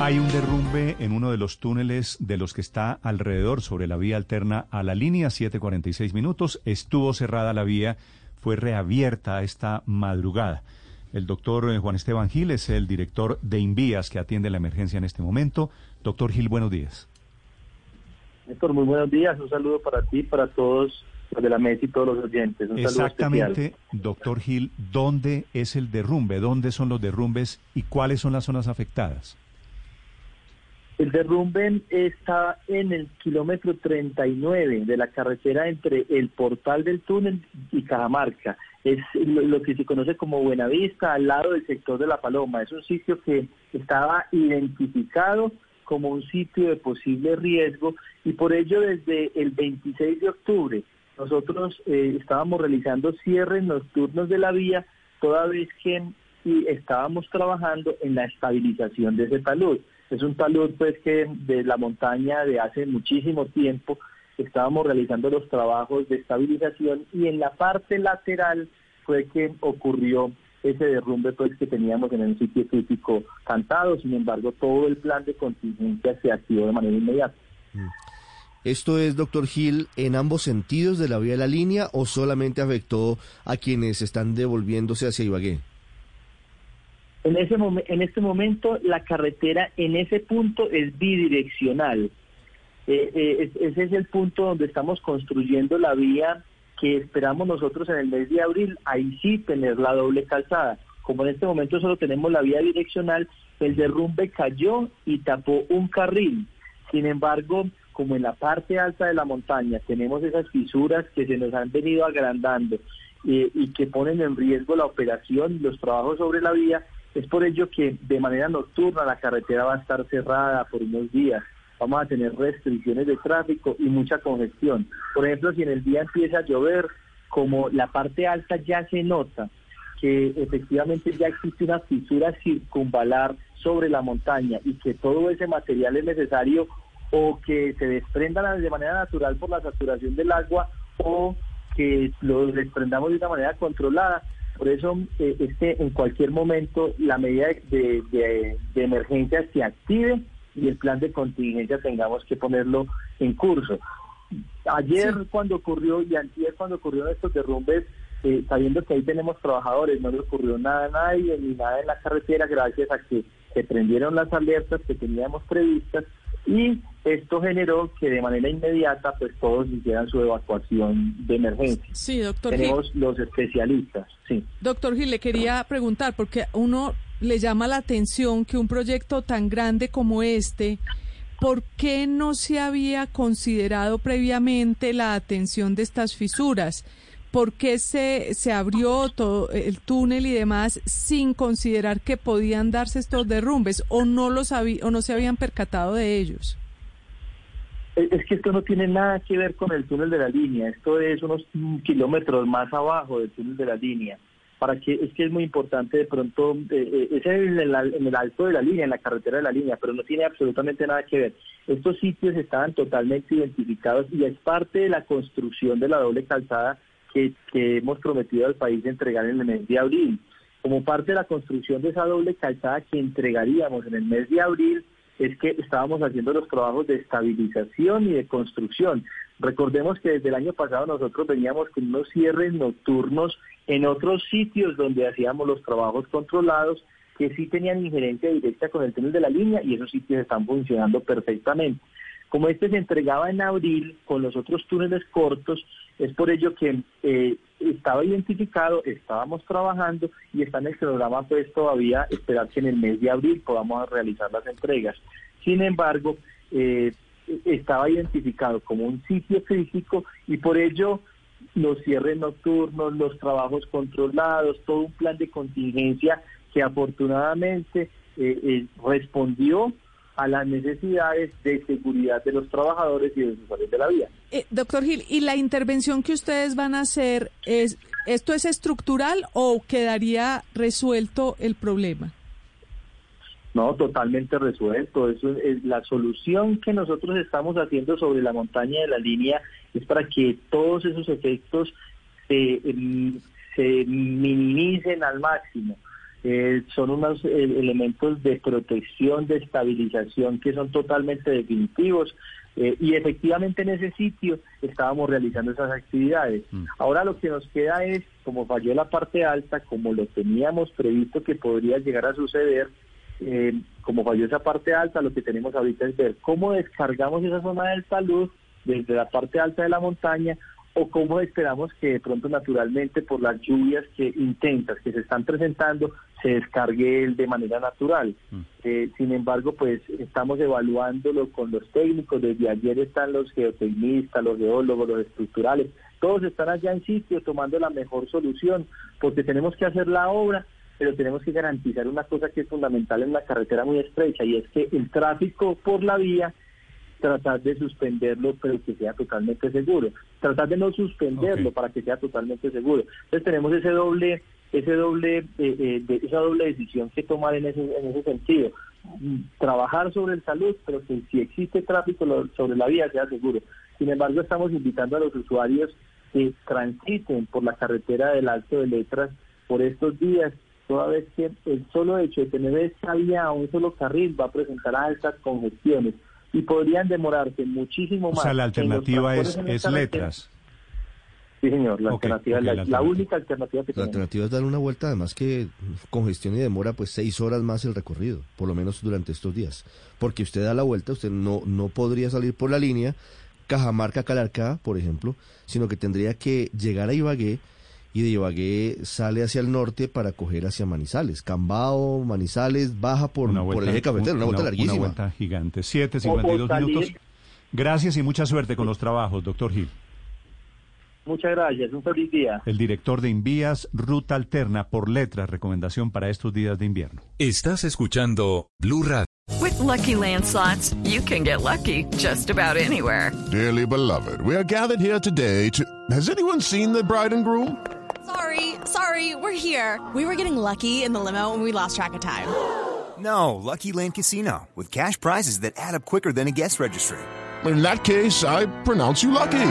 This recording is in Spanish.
Hay un derrumbe en uno de los túneles de los que está alrededor sobre la vía alterna a la línea 746 minutos. Estuvo cerrada la vía, fue reabierta esta madrugada. El doctor eh, Juan Esteban Gil es el director de Invías que atiende la emergencia en este momento. Doctor Gil, buenos días. Néstor, muy buenos días. Un saludo para ti, para todos los de la mesa y todos los oyentes. Un Exactamente, doctor Gil, ¿dónde es el derrumbe? ¿Dónde son los derrumbes y cuáles son las zonas afectadas? El derrumbe está en el kilómetro 39 de la carretera entre el portal del túnel y Cajamarca. Es lo que se conoce como Buenavista, al lado del sector de La Paloma. Es un sitio que estaba identificado como un sitio de posible riesgo y por ello desde el 26 de octubre nosotros eh, estábamos realizando cierres nocturnos de la vía toda vez que estábamos trabajando en la estabilización de ese talud. Es un talud pues que de la montaña de hace muchísimo tiempo estábamos realizando los trabajos de estabilización y en la parte lateral fue que ocurrió ese derrumbe pues que teníamos en el sitio crítico cantado. Sin embargo, todo el plan de contingencia se activó de manera inmediata. Mm. ¿Esto es, doctor Gil, en ambos sentidos de la vía de la línea o solamente afectó a quienes están devolviéndose hacia Ibagué? En, ese en este momento la carretera en ese punto es bidireccional. Eh, eh, ese es el punto donde estamos construyendo la vía que esperamos nosotros en el mes de abril, ahí sí tener la doble calzada. Como en este momento solo tenemos la vía direccional, el derrumbe cayó y tapó un carril. Sin embargo, como en la parte alta de la montaña tenemos esas fisuras que se nos han venido agrandando eh, y que ponen en riesgo la operación, los trabajos sobre la vía, es por ello que de manera nocturna la carretera va a estar cerrada por unos días vamos a tener restricciones de tráfico y mucha congestión. Por ejemplo, si en el día empieza a llover, como la parte alta ya se nota que efectivamente ya existe una fisura circunvalar sobre la montaña y que todo ese material es necesario o que se desprendan de manera natural por la saturación del agua o que lo desprendamos de una manera controlada. Por eso eh, este, en cualquier momento la medida de, de emergencia se active y el plan de contingencia tengamos que ponerlo en curso. Ayer cuando ocurrió y antier cuando ocurrieron estos derrumbes, eh, sabiendo que ahí tenemos trabajadores, no le ocurrió nada a nadie ni nada en la carretera gracias a que se prendieron las alertas que teníamos previstas y esto generó que de manera inmediata pues todos hicieran su evacuación de emergencia. Sí, doctor Tenemos los especialistas, sí. Doctor Gil, le quería preguntar, porque uno le llama la atención que un proyecto tan grande como este, ¿por qué no se había considerado previamente la atención de estas fisuras? ¿Por qué se, se abrió todo el túnel y demás sin considerar que podían darse estos derrumbes o no, los o no se habían percatado de ellos? Es que esto no tiene nada que ver con el túnel de la línea, esto es unos kilómetros más abajo del túnel de la línea para que es que es muy importante de pronto, eh, eh, es en el alto de la línea, en la carretera de la línea, pero no tiene absolutamente nada que ver. Estos sitios estaban totalmente identificados y es parte de la construcción de la doble calzada que, hemos prometido al país entregar en el mes de abril. Como parte de la construcción de esa doble calzada que entregaríamos en el mes de abril, es que estábamos haciendo los trabajos de estabilización y de construcción. Recordemos que desde el año pasado nosotros veníamos con unos cierres nocturnos en otros sitios donde hacíamos los trabajos controlados que sí tenían injerencia directa con el túnel de la línea y esos sitios están funcionando perfectamente. Como este se entregaba en abril con los otros túneles cortos, es por ello que eh, estaba identificado, estábamos trabajando y está en el programa pues todavía esperar que en el mes de abril podamos realizar las entregas. Sin embargo, eh, estaba identificado como un sitio crítico y por ello los cierres nocturnos, los trabajos controlados, todo un plan de contingencia que afortunadamente eh, eh, respondió a las necesidades de seguridad de los trabajadores y de los usuarios de la vía. Eh, doctor Gil, ¿y la intervención que ustedes van a hacer, es, esto es estructural o quedaría resuelto el problema? No, totalmente resuelto. Eso es la solución que nosotros estamos haciendo sobre la montaña de la línea es para que todos esos efectos se, em, se minimicen al máximo. Eh, son unos eh, elementos de protección, de estabilización que son totalmente definitivos eh, y efectivamente en ese sitio estábamos realizando esas actividades. Mm. Ahora lo que nos queda es, como falló la parte alta, como lo teníamos previsto que podría llegar a suceder, como falló esa parte alta, lo que tenemos ahorita es ver cómo descargamos esa zona de salud desde la parte alta de la montaña o cómo esperamos que de pronto naturalmente por las lluvias que intensas que se están presentando se descargue de manera natural. Mm. Eh, sin embargo, pues estamos evaluándolo con los técnicos, desde ayer están los geotecnistas, los geólogos, los estructurales, todos están allá en sitio tomando la mejor solución, porque tenemos que hacer la obra, pero tenemos que garantizar una cosa que es fundamental en la carretera muy estrecha y es que el tráfico por la vía tratar de suspenderlo pero que sea totalmente seguro, tratar de no suspenderlo para que sea totalmente seguro. Entonces tenemos ese doble ese doble eh, eh, de, esa doble decisión que tomar en ese en ese sentido trabajar sobre el salud pero que si existe tráfico sobre la vía sea seguro sin embargo estamos invitando a los usuarios que transiten por la carretera del Alto de Letras por estos días toda vez que el solo hecho de tener esa vía a un solo carril va a presentar altas congestiones y podrían demorarse muchísimo más. O sea, la alternativa es, es letras. Sí, señor, la alternativa es la, única alternativa que La alternativa es dar una vuelta, además que congestión y demora pues seis horas más el recorrido, por lo menos durante estos días. Porque usted da la vuelta, usted no, no podría salir por la línea Cajamarca-Calarcá, por ejemplo, sino que tendría que llegar a Ibagué, y de Ibagué sale hacia el norte para coger hacia Manizales. Cambao, Manizales, baja por, por el eje cafetero, una, vuelta larguísima. Una vuelta gigante. 7.52 minutos. Gracias y mucha suerte con los trabajos, doctor Gil. Muchas gracias, un feliz día. El director de Invías, Ruta Alterna por letras, recomendación para estos días de invierno. Estás escuchando Blue Radio. With lucky landslots, you can get lucky just about anywhere. Dearly beloved, we are gathered here today to. Has anyone seen the bride and groom? Sorry, sorry, we're here. We were getting lucky in the limo and we lost track of time. No, Lucky Land Casino, with cash prizes that add up quicker than a guest registry. In that case, I pronounce you lucky.